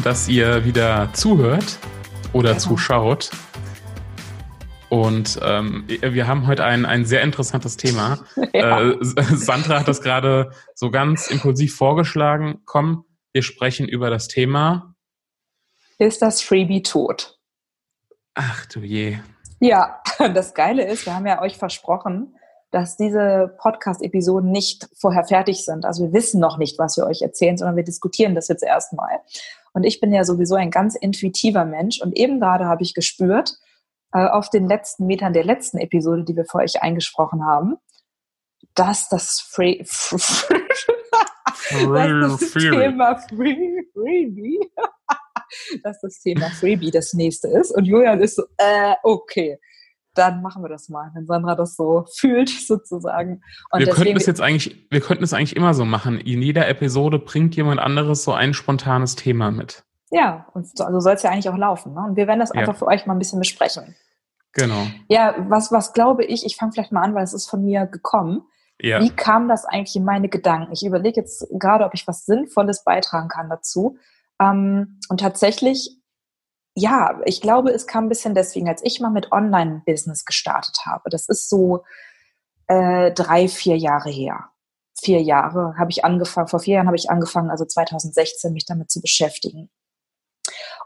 Schön, dass ihr wieder zuhört oder ja. zuschaut. Und ähm, wir haben heute ein, ein sehr interessantes Thema. Ja. Äh, Sandra hat das gerade so ganz impulsiv vorgeschlagen. Komm, wir sprechen über das Thema. Ist das Freebie tot? Ach du je. Ja, das Geile ist, wir haben ja euch versprochen, dass diese Podcast-Episoden nicht vorher fertig sind. Also wir wissen noch nicht, was wir euch erzählen, sondern wir diskutieren das jetzt erstmal. Und ich bin ja sowieso ein ganz intuitiver Mensch. Und eben gerade habe ich gespürt, äh, auf den letzten Metern der letzten Episode, die wir vor euch eingesprochen haben, dass das, Free, dass das Thema Free, Freebie, dass das Thema Freebie das nächste ist. Und Julian ist so, äh, okay dann machen wir das mal, wenn Sandra das so fühlt, sozusagen. Und wir könnten es jetzt eigentlich, wir könnten es eigentlich immer so machen. In jeder Episode bringt jemand anderes so ein spontanes Thema mit. Ja, und so, also soll es ja eigentlich auch laufen. Ne? Und wir werden das ja. einfach für euch mal ein bisschen besprechen. Genau. Ja, was, was glaube ich, ich fange vielleicht mal an, weil es ist von mir gekommen. Ja. Wie kam das eigentlich in meine Gedanken? Ich überlege jetzt gerade, ob ich was Sinnvolles beitragen kann dazu. Ähm, und tatsächlich ja, ich glaube, es kam ein bisschen deswegen, als ich mal mit Online-Business gestartet habe. Das ist so äh, drei, vier Jahre her. Vier Jahre habe ich angefangen, vor vier Jahren habe ich angefangen, also 2016, mich damit zu beschäftigen.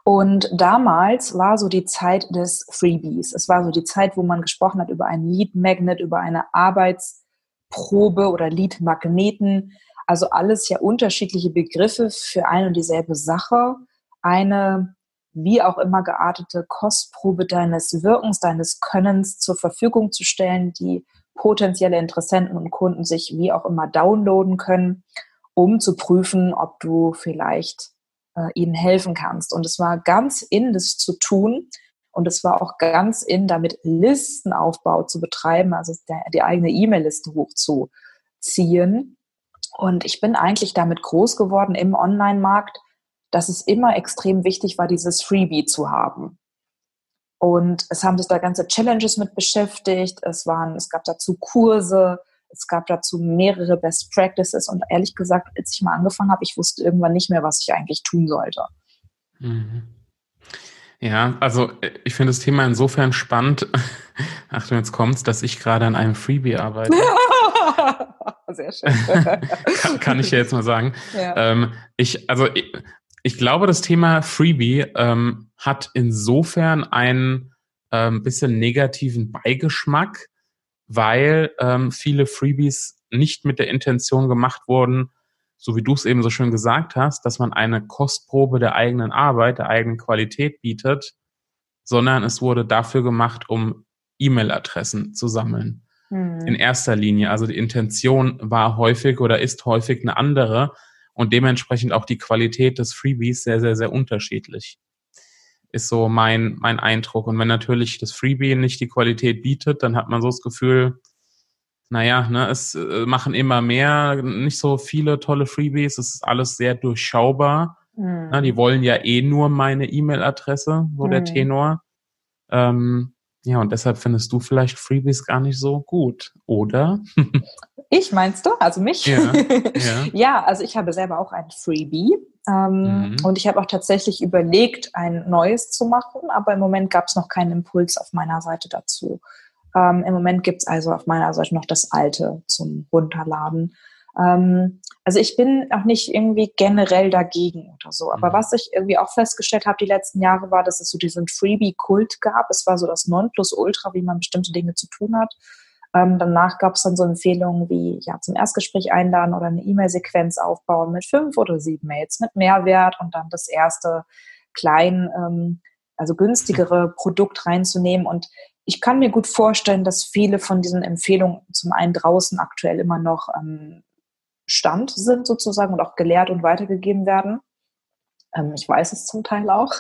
Und damals war so die Zeit des Freebies. Es war so die Zeit, wo man gesprochen hat über einen Lead Magnet, über eine Arbeitsprobe oder Lead Magneten. Also alles ja unterschiedliche Begriffe für eine und dieselbe Sache. Eine wie auch immer geartete Kostprobe deines Wirkens, deines Könnens zur Verfügung zu stellen, die potenzielle Interessenten und Kunden sich wie auch immer downloaden können, um zu prüfen, ob du vielleicht äh, ihnen helfen kannst. Und es war ganz in, das zu tun. Und es war auch ganz in, damit Listenaufbau zu betreiben, also der, die eigene E-Mail-Liste hochzuziehen. Und ich bin eigentlich damit groß geworden im Online-Markt, dass es immer extrem wichtig war, dieses Freebie zu haben. Und es haben sich da ganze Challenges mit beschäftigt. Es waren, es gab dazu Kurse, es gab dazu mehrere Best Practices. Und ehrlich gesagt, als ich mal angefangen habe, ich wusste irgendwann nicht mehr, was ich eigentlich tun sollte. Mhm. Ja, also äh, ich finde das Thema insofern spannend. Achtung, jetzt kommt's, dass ich gerade an einem Freebie arbeite. Sehr schön. kann, kann, ich ja jetzt mal sagen. Ja. Ähm, ich, also ich, ich glaube, das Thema Freebie ähm, hat insofern einen ähm, bisschen negativen Beigeschmack, weil ähm, viele Freebies nicht mit der Intention gemacht wurden, so wie du es eben so schön gesagt hast, dass man eine Kostprobe der eigenen Arbeit, der eigenen Qualität bietet, sondern es wurde dafür gemacht, um E-Mail-Adressen zu sammeln. Hm. In erster Linie. Also die Intention war häufig oder ist häufig eine andere und dementsprechend auch die Qualität des Freebies sehr, sehr, sehr unterschiedlich. Ist so mein, mein Eindruck. Und wenn natürlich das Freebie nicht die Qualität bietet, dann hat man so das Gefühl, naja, ne, es äh, machen immer mehr, nicht so viele tolle Freebies, es ist alles sehr durchschaubar. Mhm. Na, die wollen ja eh nur meine E-Mail-Adresse, so mhm. der Tenor. Ähm, ja, und deshalb findest du vielleicht Freebies gar nicht so gut, oder? Ich meinst du? Also mich? Ja, ja. ja also ich habe selber auch ein Freebie. Ähm, mhm. Und ich habe auch tatsächlich überlegt, ein neues zu machen, aber im Moment gab es noch keinen Impuls auf meiner Seite dazu. Ähm, Im Moment gibt es also auf meiner Seite noch das alte zum Runterladen. Ähm, also ich bin auch nicht irgendwie generell dagegen oder so. Aber mhm. was ich irgendwie auch festgestellt habe die letzten Jahre war, dass es so diesen Freebie-Kult gab. Es war so das Nonplusultra, wie man bestimmte Dinge zu tun hat. Ähm, danach gab es dann so Empfehlungen wie ja zum Erstgespräch einladen oder eine E-Mail-Sequenz aufbauen mit fünf oder sieben Mails mit Mehrwert und dann das erste klein, ähm, also günstigere Produkt reinzunehmen. Und ich kann mir gut vorstellen, dass viele von diesen Empfehlungen zum einen draußen aktuell immer noch ähm, Stand sind sozusagen und auch gelehrt und weitergegeben werden. Ähm, ich weiß es zum Teil auch.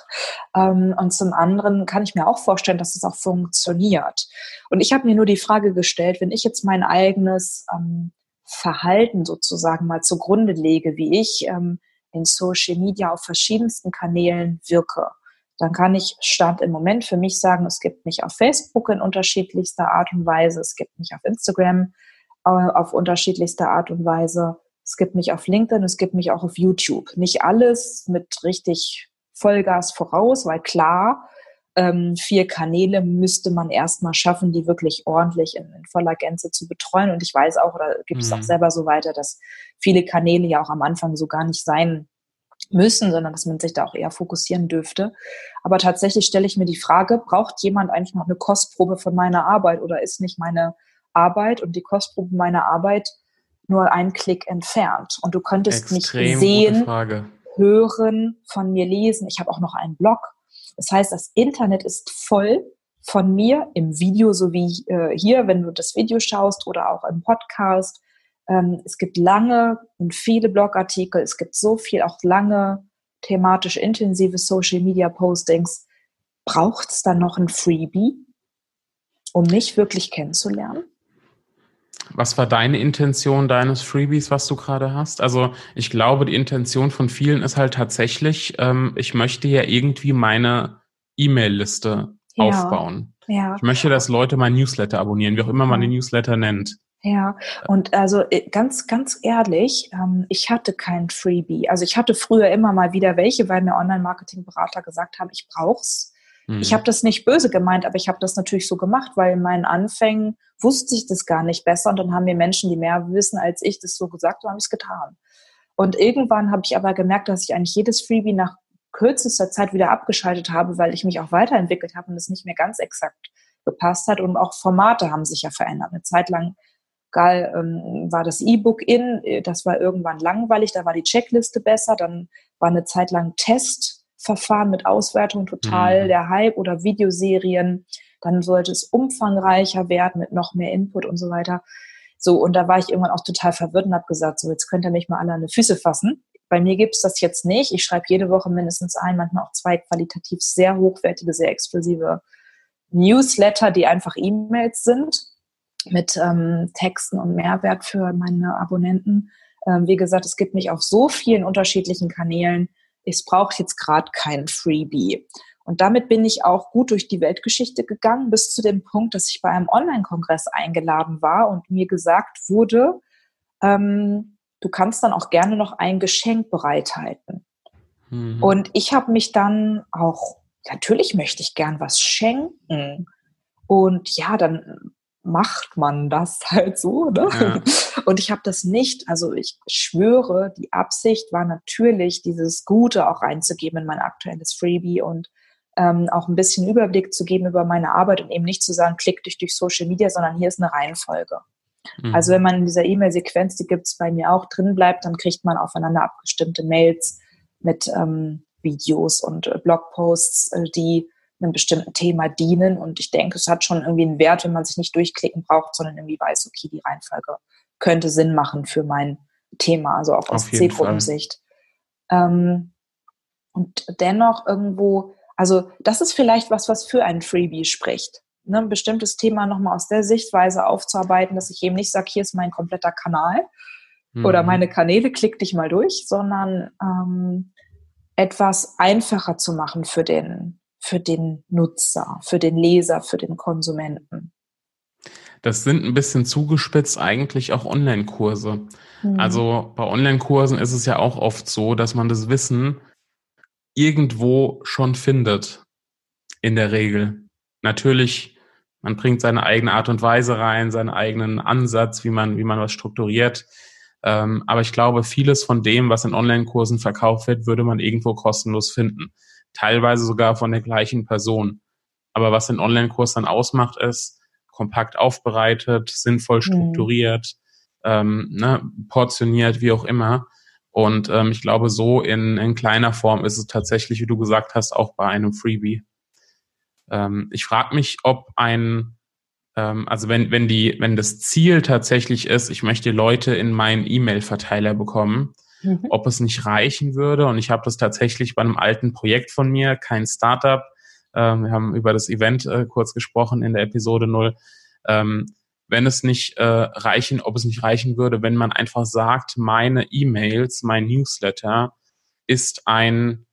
Ähm, und zum anderen kann ich mir auch vorstellen, dass es auch funktioniert. Und ich habe mir nur die Frage gestellt, wenn ich jetzt mein eigenes ähm, Verhalten sozusagen mal zugrunde lege, wie ich in Social Media auf verschiedensten Kanälen wirke, dann kann ich Stand im Moment für mich sagen, es gibt mich auf Facebook in unterschiedlichster Art und Weise, es gibt mich auf Instagram äh, auf unterschiedlichste Art und Weise es gibt mich auf LinkedIn, es gibt mich auch auf YouTube. Nicht alles mit richtig Vollgas voraus, weil klar, ähm, vier Kanäle müsste man erstmal schaffen, die wirklich ordentlich in, in, voller Gänze zu betreuen. Und ich weiß auch, oder gibt es mhm. auch selber so weiter, dass viele Kanäle ja auch am Anfang so gar nicht sein müssen, sondern dass man sich da auch eher fokussieren dürfte. Aber tatsächlich stelle ich mir die Frage, braucht jemand eigentlich noch eine Kostprobe von meiner Arbeit oder ist nicht meine Arbeit und die Kostprobe meiner Arbeit nur einen Klick entfernt? Und du könntest Extrem mich sehen, hören, von mir lesen. Ich habe auch noch einen Blog. Das heißt, das Internet ist voll von mir im Video, so wie äh, hier, wenn du das Video schaust oder auch im Podcast ähm, es gibt lange und viele Blogartikel, es gibt so viel, auch lange thematisch intensive Social Media Postings. Braucht es da noch ein Freebie, um mich wirklich kennenzulernen? Was war deine Intention deines Freebies, was du gerade hast? Also ich glaube, die Intention von vielen ist halt tatsächlich, ähm, ich möchte ja irgendwie meine E-Mail-Liste ja, aufbauen. Ja. Ich möchte, dass Leute mein Newsletter abonnieren, wie auch immer man den Newsletter nennt. Ja, und also äh, ganz, ganz ehrlich, ähm, ich hatte kein Freebie. Also ich hatte früher immer mal wieder welche, weil mir Online-Marketing-Berater gesagt haben, ich brauch's. Mhm. Ich habe das nicht böse gemeint, aber ich habe das natürlich so gemacht, weil in meinen Anfängen wusste ich das gar nicht besser und dann haben mir Menschen, die mehr wissen als ich, das so gesagt und habe ich es getan. Und irgendwann habe ich aber gemerkt, dass ich eigentlich jedes Freebie nach kürzester Zeit wieder abgeschaltet habe, weil ich mich auch weiterentwickelt habe und es nicht mehr ganz exakt gepasst hat. Und auch Formate haben sich ja verändert. Eine Zeit lang Geil, ähm, war das E-Book in, äh, das war irgendwann langweilig, da war die Checkliste besser, dann war eine Zeit lang Testverfahren mit Auswertung total mhm. der Hype oder Videoserien, dann sollte es umfangreicher werden mit noch mehr Input und so weiter. So, und da war ich irgendwann auch total verwirrt und habe gesagt, so, jetzt könnt ihr mich mal alle an die Füße fassen. Bei mir gibt's das jetzt nicht. Ich schreibe jede Woche mindestens ein, manchmal auch zwei qualitativ sehr hochwertige, sehr exklusive Newsletter, die einfach E-Mails sind mit ähm, Texten und Mehrwert für meine Abonnenten. Ähm, wie gesagt, es gibt mich auf so vielen unterschiedlichen Kanälen. Ich brauche jetzt gerade kein Freebie. Und damit bin ich auch gut durch die Weltgeschichte gegangen, bis zu dem Punkt, dass ich bei einem Online-Kongress eingeladen war und mir gesagt wurde, ähm, du kannst dann auch gerne noch ein Geschenk bereithalten. Mhm. Und ich habe mich dann auch, natürlich möchte ich gern was schenken. Und ja, dann macht man das halt so. Ne? Ja. Und ich habe das nicht, also ich schwöre, die Absicht war natürlich, dieses Gute auch reinzugeben in mein aktuelles Freebie und ähm, auch ein bisschen Überblick zu geben über meine Arbeit und eben nicht zu sagen, klick dich durch Social Media, sondern hier ist eine Reihenfolge. Mhm. Also wenn man in dieser E-Mail-Sequenz, die gibt es bei mir auch, drin bleibt, dann kriegt man aufeinander abgestimmte Mails mit ähm, Videos und äh, Blogposts, äh, die einem bestimmten Thema dienen. Und ich denke, es hat schon irgendwie einen Wert, wenn man sich nicht durchklicken braucht, sondern irgendwie weiß, okay, die Reihenfolge könnte Sinn machen für mein Thema, also auch aus Zielgruppensicht. Ähm, und dennoch irgendwo, also das ist vielleicht was, was für ein Freebie spricht. Ne, ein bestimmtes Thema nochmal aus der Sichtweise aufzuarbeiten, dass ich eben nicht sage, hier ist mein kompletter Kanal mhm. oder meine Kanäle, klick dich mal durch, sondern ähm, etwas einfacher zu machen für den, für den Nutzer, für den Leser, für den Konsumenten. Das sind ein bisschen zugespitzt eigentlich auch Online-Kurse. Mhm. Also bei Online-Kursen ist es ja auch oft so, dass man das Wissen irgendwo schon findet. In der Regel. Natürlich, man bringt seine eigene Art und Weise rein, seinen eigenen Ansatz, wie man, wie man was strukturiert. Ähm, aber ich glaube, vieles von dem, was in Online-Kursen verkauft wird, würde man irgendwo kostenlos finden teilweise sogar von der gleichen Person. Aber was den Online-Kurs dann ausmacht, ist kompakt aufbereitet, sinnvoll mhm. strukturiert, mhm. ähm, ne, portioniert, wie auch immer. Und ähm, ich glaube, so in, in kleiner Form ist es tatsächlich, wie du gesagt hast, auch bei einem Freebie. Ähm, ich frage mich, ob ein, ähm, also wenn, wenn die, wenn das Ziel tatsächlich ist, ich möchte Leute in meinen E-Mail-Verteiler bekommen, mhm. ob es nicht reichen würde. Und ich habe das tatsächlich bei einem alten Projekt von mir, kein Startup. Ähm, wir haben über das Event äh, kurz gesprochen in der Episode 0. Ähm, wenn es nicht äh, reichen, ob es nicht reichen würde, wenn man einfach sagt, meine E-Mails, mein Newsletter ist ein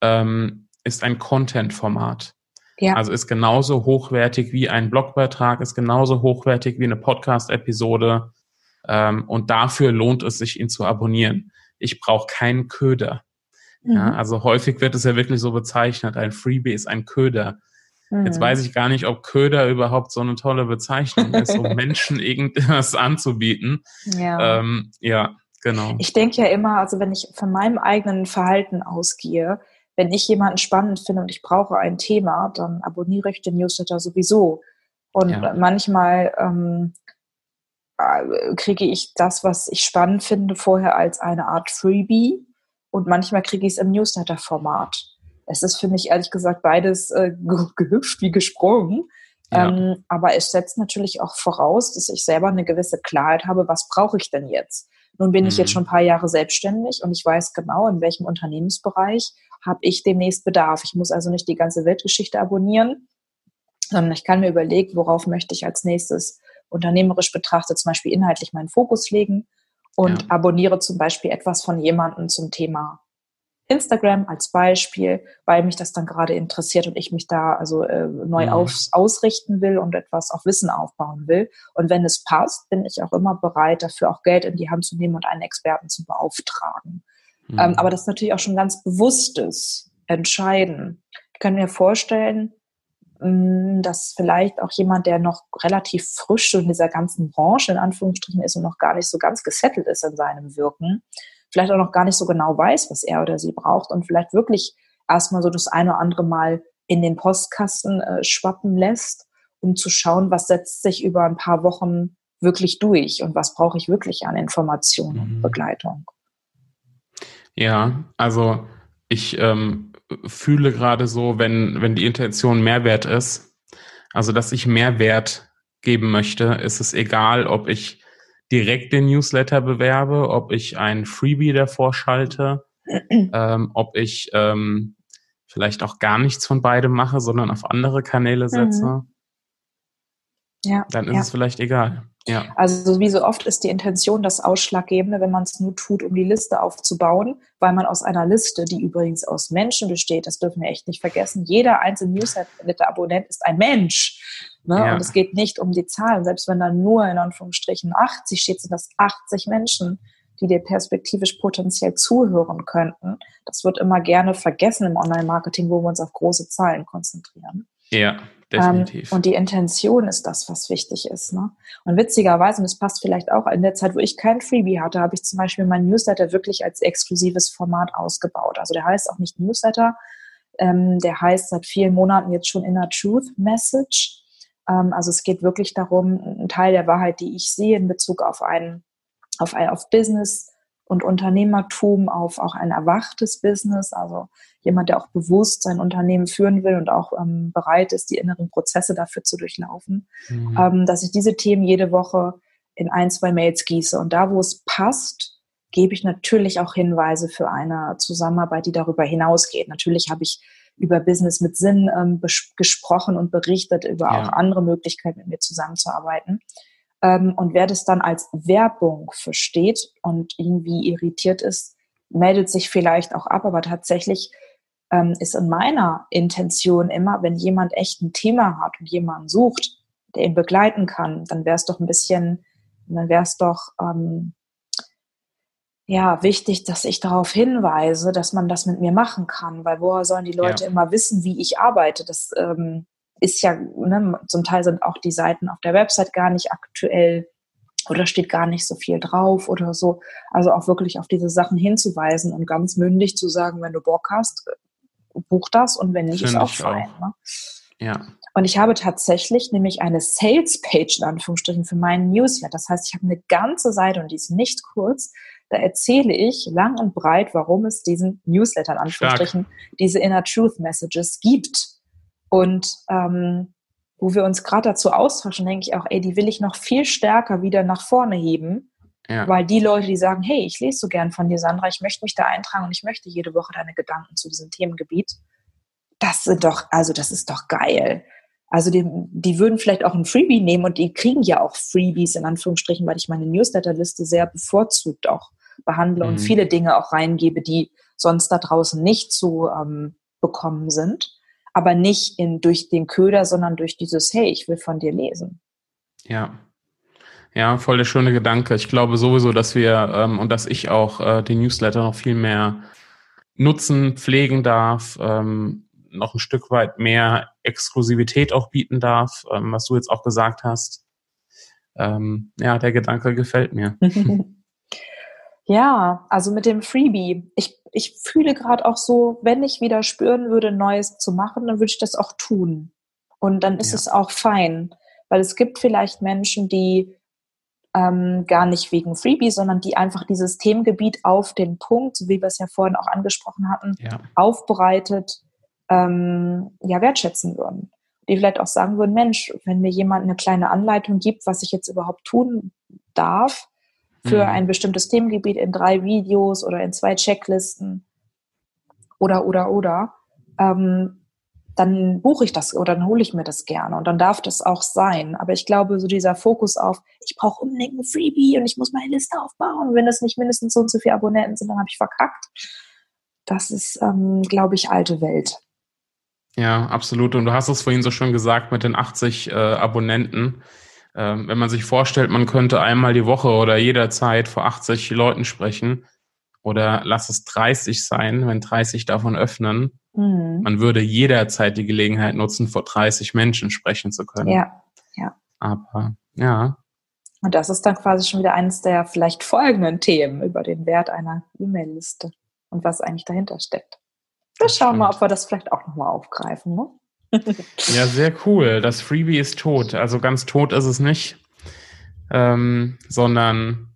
ähm, ist ein Content-Format. Ja. Also ist genauso hochwertig wie ein Blogbeitrag, ist genauso hochwertig wie eine Podcast-Episode, Ähm, und dafür lohnt es sich, ihn zu abonnieren. Ich brauche keinen Köder. Mhm. Ja, also häufig wird es ja wirklich so bezeichnet, ein Freebie ist ein Köder. Mhm. Jetzt weiß ich gar nicht, ob Köder überhaupt so eine tolle Bezeichnung ist, um Menschen irgendwas anzubieten. Ja. Ähm, ja, genau. Ich denke ja immer, also wenn ich von meinem eigenen Verhalten ausgehe, wenn ich jemanden spannend finde und ich brauche ein Thema, dann abonniere ich den Newsletter sowieso. Und ja. manchmal ähm, äh, kriege ich das, was ich spannend finde, vorher als eine Art Freebie und manchmal kriege ich es im Newsletter-Format. Es ist für mich ehrlich gesagt beides äh, gehüpft wie gesprungen. Ja. Ähm, aber es setzt natürlich auch voraus, dass ich selber eine gewisse Klarheit habe, was brauche ich denn jetzt? Nun bin mhm. ich jetzt mhm. schon ein paar Jahre selbstständig und ich weiß genau, in welchem Unternehmensbereich habe ich demnächst Bedarf. Ich muss also nicht die ganze Weltgeschichte abonnieren, sondern ich kann mir überlegen, worauf möchte ich als nächstes unternehmerisch betrachtet zum Beispiel inhaltlich meinen Fokus legen und ja. abonniere zum Beispiel etwas von jemandem zum Thema Instagram als Beispiel, weil mich das dann gerade interessiert und ich mich da also äh, neu mhm. aus, ausrichten will und etwas auf Wissen aufbauen will. Und wenn es passt, bin ich auch immer bereit, dafür auch Geld in die Hand zu nehmen und einen Experten zu beauftragen. Mhm. Ähm, aber das ist natürlich auch schon ganz bewusstes Entscheiden. Ich kann mir vorstellen, dass vielleicht auch jemand, der noch relativ frisch in dieser ganzen Branche in Anführungsstrichen ist und noch gar nicht so ganz gesettelt ist in seinem Wirken, vielleicht auch noch gar nicht so genau weiß, was er oder sie braucht und vielleicht wirklich erstmal so das eine oder andere Mal in den Postkasten äh, schwappen lässt, um zu schauen, was setzt sich über ein paar Wochen wirklich durch und was brauche ich wirklich an Informationen und mhm. Begleitung. Ja, also ich ähm, fühle gerade so, wenn, wenn die Intention Mehrwert ist, also dass ich Mehrwert geben möchte, ist es egal, ob ich direkt den Newsletter bewerbe, ob ich ein Freebie davor schalte, ähm, ob ich ähm, vielleicht auch gar nichts von beidem mache, sondern auf andere Kanäle setze. Mhm. Ja, dann ist ja. es vielleicht egal. Ja. Also wie so oft ist die Intention das Ausschlaggebende, wenn man es nur tut, um die Liste aufzubauen, weil man aus einer Liste, die übrigens aus Menschen besteht, das dürfen wir echt nicht vergessen, jeder einzelne Newsletter-Abonnent ist ein Mensch. Ne? Ja. Und es geht nicht um die Zahlen. Selbst wenn da nur in Anführungsstrichen 80 steht, sind das 80 Menschen, die dir perspektivisch potenziell zuhören könnten. Das wird immer gerne vergessen im Online-Marketing, wo wir uns auf große Zahlen konzentrieren. Ja. Definitiv. Ähm, und die Intention ist das, was wichtig ist. Ne? Und witzigerweise, und das passt vielleicht auch, in der Zeit, wo ich kein Freebie hatte, habe ich zum Beispiel meinen Newsletter wirklich als exklusives Format ausgebaut. Also der heißt auch nicht Newsletter, ähm, der heißt seit vielen Monaten jetzt schon Inner Truth Message. Ähm, also es geht wirklich darum, einen Teil der Wahrheit, die ich sehe in Bezug auf ein, auf, ein, auf Business und Unternehmertum, auf auch ein erwachtes Business, also jemand, der auch bewusst sein Unternehmen führen will und auch ähm, bereit ist, die inneren Prozesse dafür zu durchlaufen, mhm. ähm, dass ich diese Themen jede Woche in ein, zwei Mails gieße. Und da, wo es passt, gebe ich natürlich auch Hinweise für eine Zusammenarbeit, die darüber hinausgeht. Natürlich habe ich über Business mit Sinn ähm, gesprochen und berichtet, über ja. auch andere Möglichkeiten, mit mir zusammenzuarbeiten. Ähm, und wer das dann als Werbung versteht und irgendwie irritiert ist, meldet sich vielleicht auch ab, aber tatsächlich ähm, ist in meiner Intention immer, wenn jemand echt ein Thema hat und jemanden sucht, der ihn begleiten kann, dann wäre es doch ein bisschen, dann wäre es doch ähm, ja wichtig, dass ich darauf hinweise, dass man das mit mir machen kann, weil woher sollen die Leute ja. immer wissen, wie ich arbeite? Das ähm, ist ja, ne, zum Teil sind auch die Seiten auf der Website gar nicht aktuell oder steht gar nicht so viel drauf oder so. Also auch wirklich auf diese Sachen hinzuweisen und ganz mündig zu sagen, wenn du Bock hast, buch das und wenn nicht, Find ist auch fein. Ne? Ja. Und ich habe tatsächlich nämlich eine Sales-Page in Anführungsstrichen für meinen Newsletter. Das heißt, ich habe eine ganze Seite und die ist nicht kurz. Da erzähle ich lang und breit, warum es diesen Newsletter in Anführungsstrichen, Stark. diese Inner Truth Messages gibt. Und ähm, wo wir uns gerade dazu austauschen, denke ich auch, ey, die will ich noch viel stärker wieder nach vorne heben. Ja. Weil die Leute, die sagen, hey, ich lese so gern von dir, Sandra, ich möchte mich da eintragen und ich möchte jede Woche deine Gedanken zu diesem Themengebiet, das sind doch, also das ist doch geil. Also die, die würden vielleicht auch ein Freebie nehmen und die kriegen ja auch Freebies in Anführungsstrichen, weil ich meine Newsletterliste sehr bevorzugt auch behandle mhm. und viele Dinge auch reingebe, die sonst da draußen nicht zu ähm, bekommen sind. Aber nicht in, durch den Köder, sondern durch dieses, hey, ich will von dir lesen. Ja, Ja, voll der schöne Gedanke. Ich glaube sowieso, dass wir ähm, und dass ich auch äh, den Newsletter noch viel mehr nutzen, pflegen darf, ähm, noch ein Stück weit mehr Exklusivität auch bieten darf, ähm, was du jetzt auch gesagt hast. Ähm, ja, der Gedanke gefällt mir. ja, also mit dem Freebie. Ich, ich fühle gerade auch so, wenn ich wieder spüren würde, Neues zu machen, dann würde ich das auch tun. Und dann ist ja. es auch fein. Weil es gibt vielleicht Menschen, die ähm, gar nicht wegen Freebie, sondern die einfach dieses Themengebiet auf den Punkt, so wie wir es ja vorhin auch angesprochen hatten, ja. aufbereitet, ähm, ja, wertschätzen würden. Die vielleicht auch sagen würden, Mensch, wenn mir jemand eine kleine Anleitung gibt, was ich jetzt überhaupt tun darf für mhm. ein bestimmtes Themengebiet in drei Videos oder in zwei Checklisten oder, oder, oder, ähm, dann buche ich das oder dann hole ich mir das gerne und dann darf das auch sein. Aber ich glaube, so dieser Fokus auf, ich brauche unbedingt ein Freebie und ich muss meine Liste aufbauen und wenn das nicht mindestens so und so viele Abonnenten sind, dann habe ich verkackt. Das ist, ähm, glaube ich, alte Welt. Ja, absolut. Und du hast es vorhin so schön gesagt mit den 80 äh, Abonnenten. Ähm, wenn man sich vorstellt, man könnte einmal die Woche oder jederzeit vor 80 Leuten sprechen, oder lass es 30 sein, wenn 30 davon öffnen. Mhm. Man würde jederzeit die Gelegenheit nutzen, vor 30 Menschen sprechen zu können. Ja, ja. Aber ja. Und das ist dann quasi schon wieder eines der vielleicht folgenden Themen über den Wert einer E-Mail-Liste und was eigentlich dahinter steckt. Wir schauen mal, ob wir das vielleicht auch nochmal aufgreifen. Ne? Ja, sehr cool. Das Freebie ist tot. Also ganz tot ist es nicht, ähm, sondern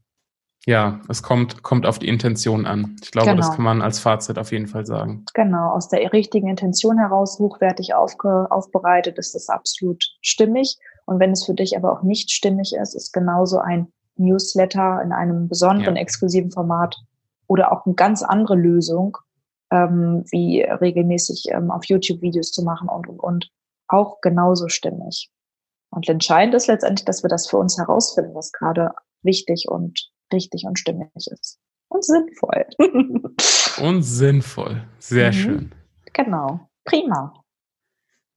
ja, es kommt, kommt auf die Intention an. Ich glaube, genau. das kann man als Fazit auf jeden Fall sagen. Genau, aus der richtigen Intention heraus, hochwertig aufge, aufbereitet, ist das absolut stimmig. Und wenn es für dich aber auch nicht stimmig ist, ist genauso ein Newsletter in einem besonderen, ja. exklusiven Format oder auch eine ganz andere Lösung, ähm, wie regelmäßig ähm, auf YouTube Videos zu machen und, und, und, auch genauso stimmig. Und entscheidend ist letztendlich, dass wir das für uns herausfinden, was gerade wichtig und richtig und stimmig ist. Und sinnvoll. und sinnvoll. Sehr mhm. schön. Genau. Prima.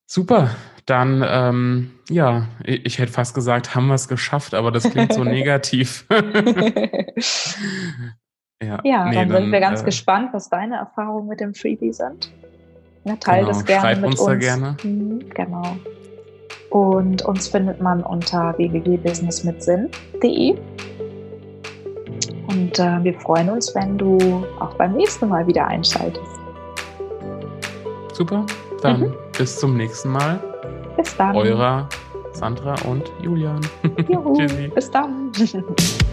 Super. Dann, ähm, ja, ich, ich hätte fast gesagt, haben wir es geschafft, aber das klingt so negativ. ja, ja nee, dann, dann sind wir ganz äh, gespannt, was deine Erfahrungen mit dem Freebie sind. Ja, teil genau, das gerne schreib mit uns. Da gerne. Mhm, genau. Und uns findet man unter www.businessmitsinn.de. Und äh, wir freuen uns, wenn du auch beim nächsten Mal wieder einschaltest. Super, dann mhm. bis zum nächsten Mal. Bis dann. Eurer Sandra und Julian. Juhu, Tschüssi. Bis dann.